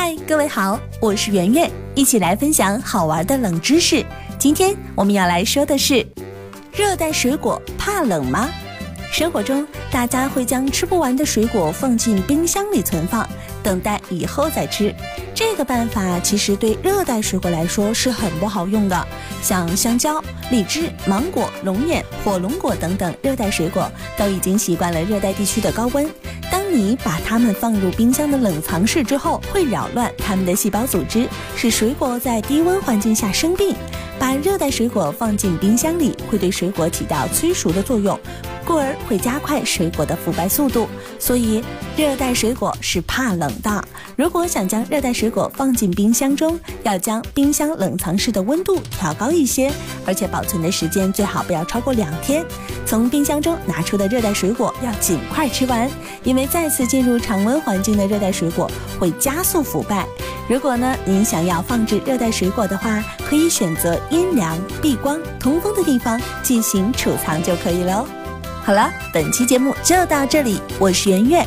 嗨，各位好，我是圆圆，一起来分享好玩的冷知识。今天我们要来说的是，热带水果怕冷吗？生活中，大家会将吃不完的水果放进冰箱里存放，等待以后再吃。这个办法其实对热带水果来说是很不好用的。像香蕉、荔枝、芒果、龙眼、火龙果等等热带水果，都已经习惯了热带地区的高温。当你把它们放入冰箱的冷藏室之后，会扰乱它们的细胞组织，使水果在低温环境下生病。把热带水果放进冰箱里，会对水果起到催熟的作用。故而会加快水果的腐败速度，所以热带水果是怕冷的。如果想将热带水果放进冰箱中，要将冰箱冷藏室的温度调高一些，而且保存的时间最好不要超过两天。从冰箱中拿出的热带水果要尽快吃完，因为再次进入常温环境的热带水果会加速腐败。如果呢您想要放置热带水果的话，可以选择阴凉、避光、通风的地方进行储藏就可以了。好了，本期节目就到这里，我是圆圆，